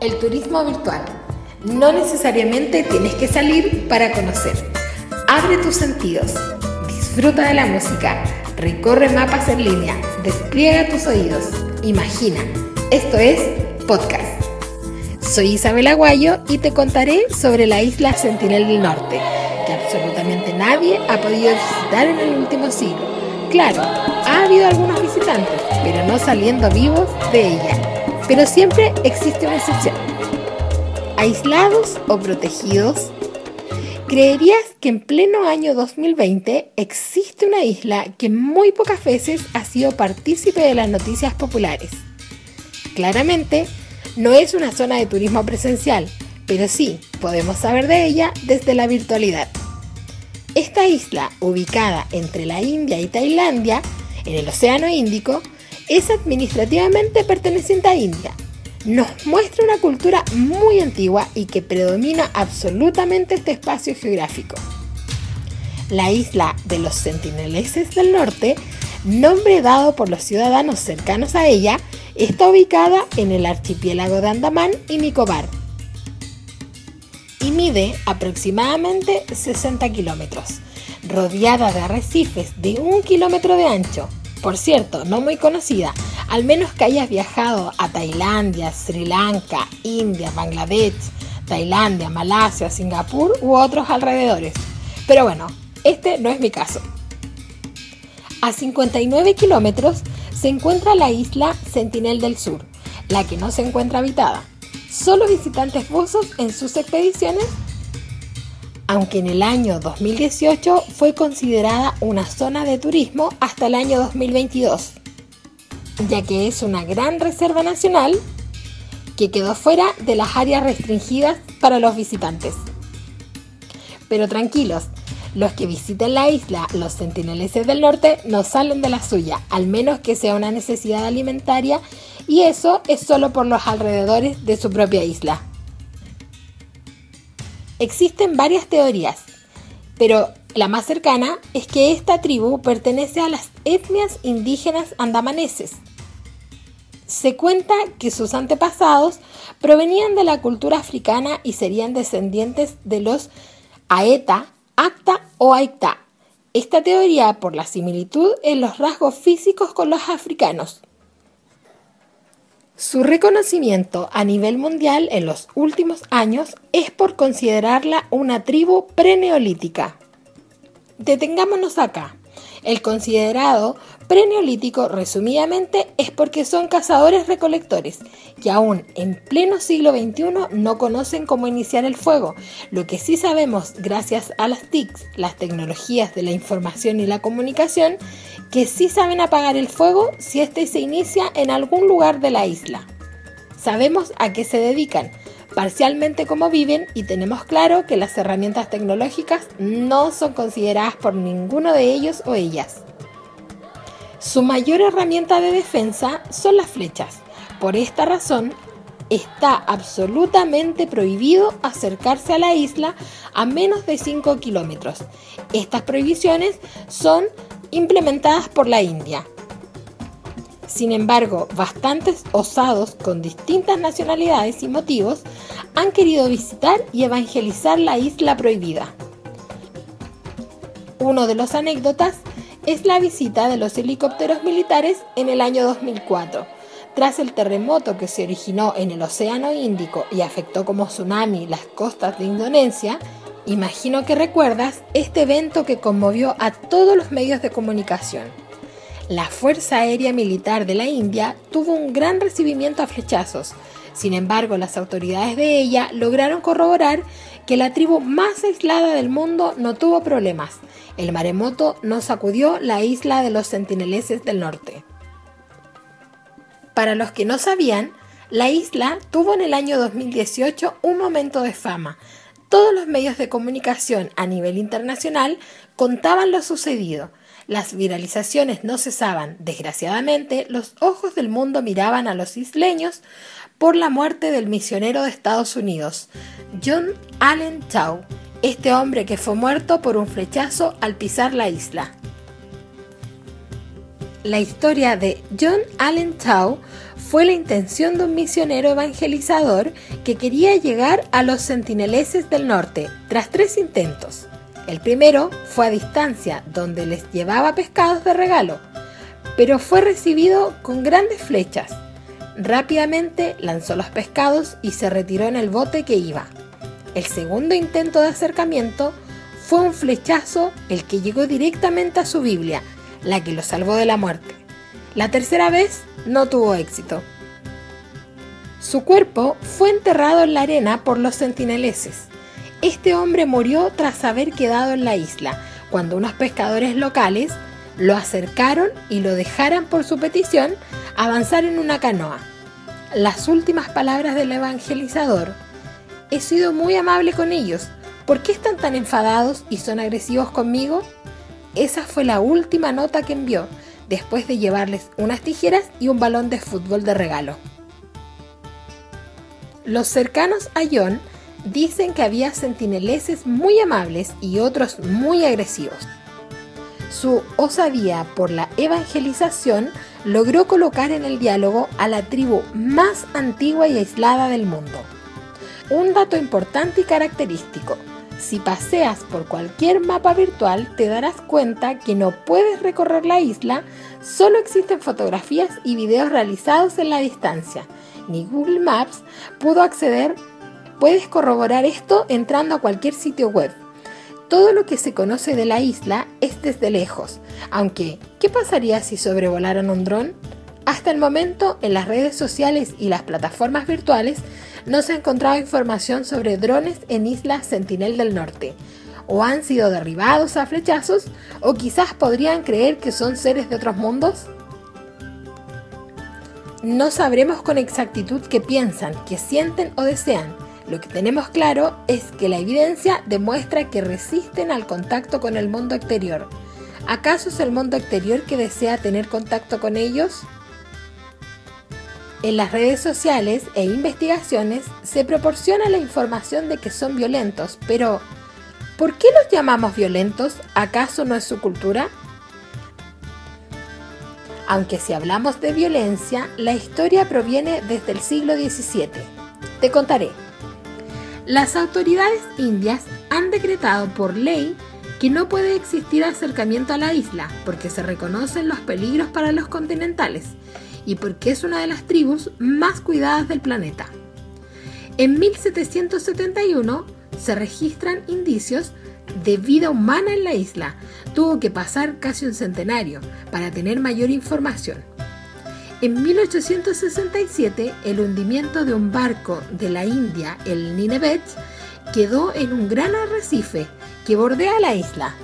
El turismo virtual. No necesariamente tienes que salir para conocer. Abre tus sentidos. Disfruta de la música. Recorre mapas en línea. Despliega tus oídos. Imagina. Esto es podcast. Soy Isabel Aguayo y te contaré sobre la isla Sentinel del Norte, que absolutamente nadie ha podido visitar en el último siglo. Claro, ha habido algunos visitantes, pero no saliendo vivos de ella pero siempre existe una excepción. Aislados o protegidos, ¿creerías que en pleno año 2020 existe una isla que muy pocas veces ha sido partícipe de las noticias populares? Claramente, no es una zona de turismo presencial, pero sí podemos saber de ella desde la virtualidad. Esta isla, ubicada entre la India y Tailandia, en el Océano Índico, es administrativamente perteneciente a India. Nos muestra una cultura muy antigua y que predomina absolutamente este espacio geográfico. La isla de los Sentineleses del Norte, nombre dado por los ciudadanos cercanos a ella, está ubicada en el archipiélago de Andamán y Nicobar y mide aproximadamente 60 kilómetros, rodeada de arrecifes de un kilómetro de ancho, por cierto, no muy conocida, al menos que hayas viajado a Tailandia, Sri Lanka, India, Bangladesh, Tailandia, Malasia, Singapur u otros alrededores. Pero bueno, este no es mi caso. A 59 kilómetros se encuentra la isla Sentinel del Sur, la que no se encuentra habitada. Solo visitantes buzos en sus expediciones aunque en el año 2018 fue considerada una zona de turismo hasta el año 2022, ya que es una gran reserva nacional que quedó fuera de las áreas restringidas para los visitantes. Pero tranquilos, los que visiten la isla, los sentineleses del norte, no salen de la suya, al menos que sea una necesidad alimentaria, y eso es solo por los alrededores de su propia isla. Existen varias teorías, pero la más cercana es que esta tribu pertenece a las etnias indígenas andamaneses. Se cuenta que sus antepasados provenían de la cultura africana y serían descendientes de los Aeta, Acta o Aita. Esta teoría por la similitud en los rasgos físicos con los africanos. Su reconocimiento a nivel mundial en los últimos años es por considerarla una tribu preneolítica. Detengámonos acá. El considerado preneolítico, resumidamente, es porque son cazadores recolectores que aún en pleno siglo XXI no conocen cómo iniciar el fuego. Lo que sí sabemos, gracias a las TICs, las tecnologías de la información y la comunicación, que sí saben apagar el fuego si éste se inicia en algún lugar de la isla. Sabemos a qué se dedican, parcialmente cómo viven y tenemos claro que las herramientas tecnológicas no son consideradas por ninguno de ellos o ellas. Su mayor herramienta de defensa son las flechas. Por esta razón, está absolutamente prohibido acercarse a la isla a menos de 5 kilómetros. Estas prohibiciones son implementadas por la India. Sin embargo, bastantes osados con distintas nacionalidades y motivos han querido visitar y evangelizar la isla prohibida. Uno de los anécdotas es la visita de los helicópteros militares en el año 2004. Tras el terremoto que se originó en el Océano Índico y afectó como tsunami las costas de Indonesia, Imagino que recuerdas este evento que conmovió a todos los medios de comunicación. La Fuerza Aérea Militar de la India tuvo un gran recibimiento a flechazos. Sin embargo, las autoridades de ella lograron corroborar que la tribu más aislada del mundo no tuvo problemas. El maremoto no sacudió la isla de los sentineleses del norte. Para los que no sabían, la isla tuvo en el año 2018 un momento de fama, todos los medios de comunicación a nivel internacional contaban lo sucedido. Las viralizaciones no cesaban. Desgraciadamente, los ojos del mundo miraban a los isleños por la muerte del misionero de Estados Unidos, John Allen Chau, este hombre que fue muerto por un flechazo al pisar la isla. La historia de John Allen Tau fue la intención de un misionero evangelizador que quería llegar a los sentineleses del norte tras tres intentos. El primero fue a distancia, donde les llevaba pescados de regalo, pero fue recibido con grandes flechas. Rápidamente lanzó los pescados y se retiró en el bote que iba. El segundo intento de acercamiento fue un flechazo el que llegó directamente a su Biblia, la que lo salvó de la muerte. La tercera vez no tuvo éxito. Su cuerpo fue enterrado en la arena por los sentineleses. Este hombre murió tras haber quedado en la isla, cuando unos pescadores locales lo acercaron y lo dejaran por su petición avanzar en una canoa. Las últimas palabras del evangelizador. He sido muy amable con ellos. ¿Por qué están tan enfadados y son agresivos conmigo? Esa fue la última nota que envió, después de llevarles unas tijeras y un balón de fútbol de regalo. Los cercanos a John dicen que había sentineleses muy amables y otros muy agresivos. Su osadía por la evangelización logró colocar en el diálogo a la tribu más antigua y aislada del mundo. Un dato importante y característico, si paseas por cualquier mapa virtual te darás cuenta que no puedes recorrer la isla, solo existen fotografías y videos realizados en la distancia. Ni Google Maps pudo acceder, puedes corroborar esto entrando a cualquier sitio web. Todo lo que se conoce de la isla es desde lejos, aunque ¿qué pasaría si sobrevolaran un dron? Hasta el momento, en las redes sociales y las plataformas virtuales, no se ha encontrado información sobre drones en Isla Sentinel del Norte. O han sido derribados a flechazos, o quizás podrían creer que son seres de otros mundos. No sabremos con exactitud qué piensan, qué sienten o desean. Lo que tenemos claro es que la evidencia demuestra que resisten al contacto con el mundo exterior. ¿Acaso es el mundo exterior que desea tener contacto con ellos? En las redes sociales e investigaciones se proporciona la información de que son violentos, pero ¿por qué los llamamos violentos? ¿Acaso no es su cultura? Aunque si hablamos de violencia, la historia proviene desde el siglo XVII. Te contaré. Las autoridades indias han decretado por ley que no puede existir acercamiento a la isla porque se reconocen los peligros para los continentales y porque es una de las tribus más cuidadas del planeta. En 1771 se registran indicios de vida humana en la isla. Tuvo que pasar casi un centenario para tener mayor información. En 1867, el hundimiento de un barco de la India, el Nineveh, quedó en un gran arrecife que bordea la isla.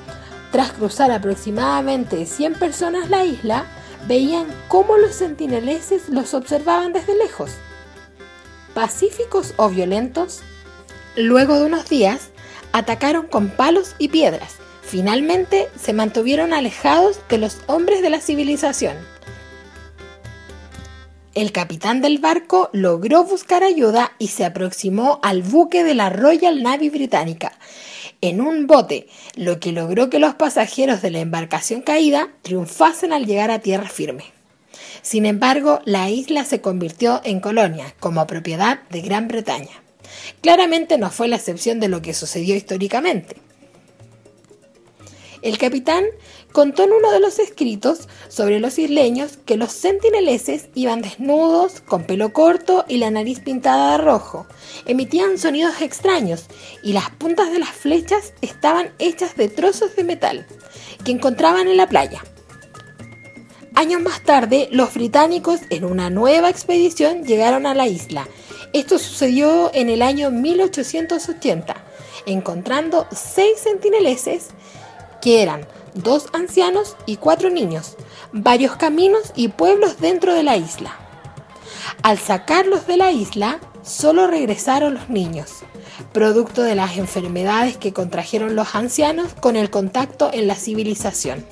Tras cruzar aproximadamente 100 personas la isla, veían cómo los sentineleses los observaban desde lejos. Pacíficos o violentos, luego de unos días, atacaron con palos y piedras. Finalmente se mantuvieron alejados de los hombres de la civilización. El capitán del barco logró buscar ayuda y se aproximó al buque de la Royal Navy británica, en un bote, lo que logró que los pasajeros de la embarcación caída triunfasen al llegar a tierra firme. Sin embargo, la isla se convirtió en colonia, como propiedad de Gran Bretaña. Claramente no fue la excepción de lo que sucedió históricamente. El capitán contó en uno de los escritos sobre los isleños que los sentineleses iban desnudos, con pelo corto y la nariz pintada de rojo. Emitían sonidos extraños y las puntas de las flechas estaban hechas de trozos de metal que encontraban en la playa. Años más tarde, los británicos en una nueva expedición llegaron a la isla. Esto sucedió en el año 1880, encontrando seis sentineleses que eran dos ancianos y cuatro niños, varios caminos y pueblos dentro de la isla. Al sacarlos de la isla, solo regresaron los niños, producto de las enfermedades que contrajeron los ancianos con el contacto en la civilización.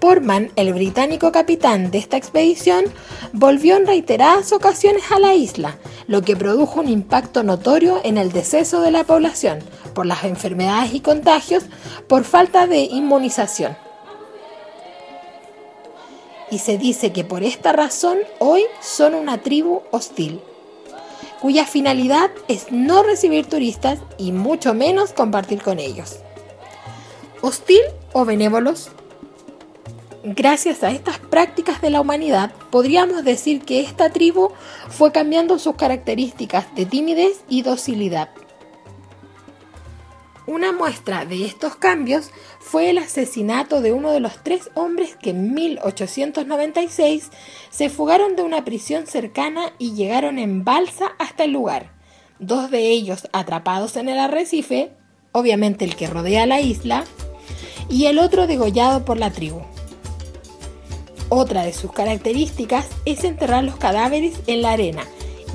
Portman, el británico capitán de esta expedición, volvió en reiteradas ocasiones a la isla, lo que produjo un impacto notorio en el deceso de la población por las enfermedades y contagios por falta de inmunización. y se dice que por esta razón hoy son una tribu hostil, cuya finalidad es no recibir turistas y mucho menos compartir con ellos. ¿Hostil o benévolos? Gracias a estas prácticas de la humanidad, podríamos decir que esta tribu fue cambiando sus características de timidez y docilidad. Una muestra de estos cambios fue el asesinato de uno de los tres hombres que en 1896 se fugaron de una prisión cercana y llegaron en balsa hasta el lugar. Dos de ellos atrapados en el arrecife, obviamente el que rodea la isla, y el otro degollado por la tribu. Otra de sus características es enterrar los cadáveres en la arena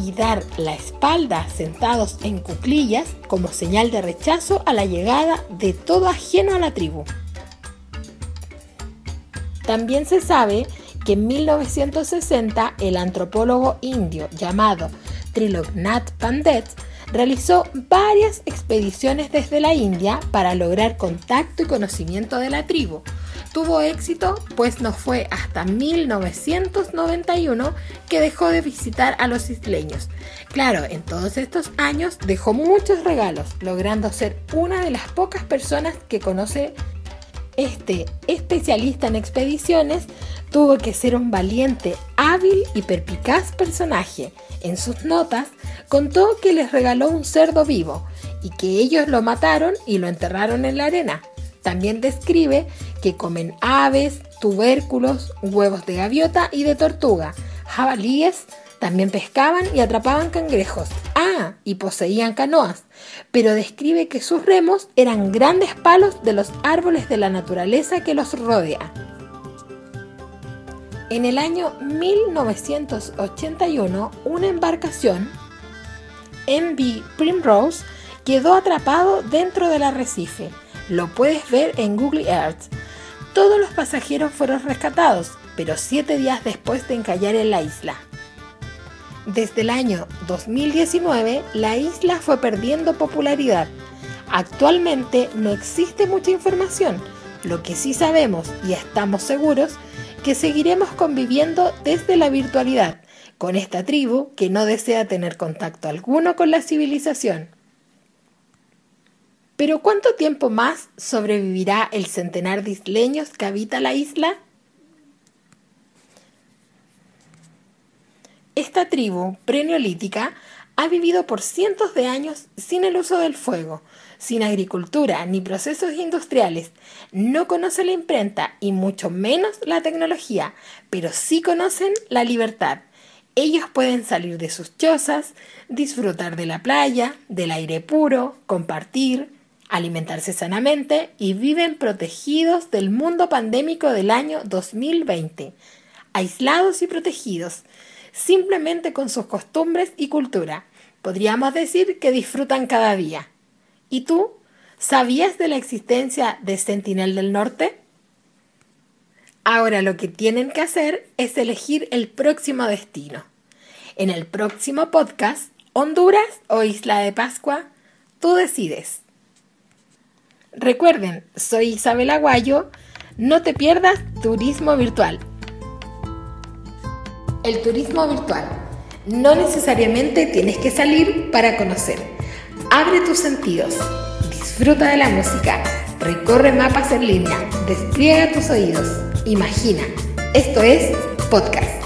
y dar la espalda sentados en cuclillas como señal de rechazo a la llegada de todo ajeno a la tribu. También se sabe que en 1960 el antropólogo indio llamado Triloknath Pandit realizó varias expediciones desde la India para lograr contacto y conocimiento de la tribu, tuvo éxito, pues no fue hasta 1991 que dejó de visitar a los isleños. Claro, en todos estos años dejó muchos regalos, logrando ser una de las pocas personas que conoce este especialista en expediciones tuvo que ser un valiente, hábil y perpicaz personaje. En sus notas contó que les regaló un cerdo vivo y que ellos lo mataron y lo enterraron en la arena. También describe que comen aves, tubérculos, huevos de gaviota y de tortuga, jabalíes, también pescaban y atrapaban cangrejos. Ah, y poseían canoas, pero describe que sus remos eran grandes palos de los árboles de la naturaleza que los rodea. En el año 1981, una embarcación, MV Primrose, quedó atrapado dentro del arrecife lo puedes ver en Google Earth. Todos los pasajeros fueron rescatados, pero siete días después de encallar en la isla. Desde el año 2019, la isla fue perdiendo popularidad. Actualmente no existe mucha información. Lo que sí sabemos y estamos seguros que seguiremos conviviendo desde la virtualidad con esta tribu que no desea tener contacto alguno con la civilización. Pero ¿cuánto tiempo más sobrevivirá el centenar de isleños que habita la isla? Esta tribu preneolítica ha vivido por cientos de años sin el uso del fuego, sin agricultura ni procesos industriales, no conoce la imprenta y mucho menos la tecnología, pero sí conocen la libertad. Ellos pueden salir de sus chozas, disfrutar de la playa, del aire puro, compartir, alimentarse sanamente y viven protegidos del mundo pandémico del año 2020, aislados y protegidos, simplemente con sus costumbres y cultura. Podríamos decir que disfrutan cada día. ¿Y tú? ¿Sabías de la existencia de Sentinel del Norte? Ahora lo que tienen que hacer es elegir el próximo destino. En el próximo podcast, Honduras o Isla de Pascua, tú decides. Recuerden, soy Isabel Aguayo. No te pierdas Turismo Virtual. El turismo virtual. No necesariamente tienes que salir para conocer. Abre tus sentidos. Disfruta de la música. Recorre mapas en línea. Despliega tus oídos. Imagina. Esto es podcast.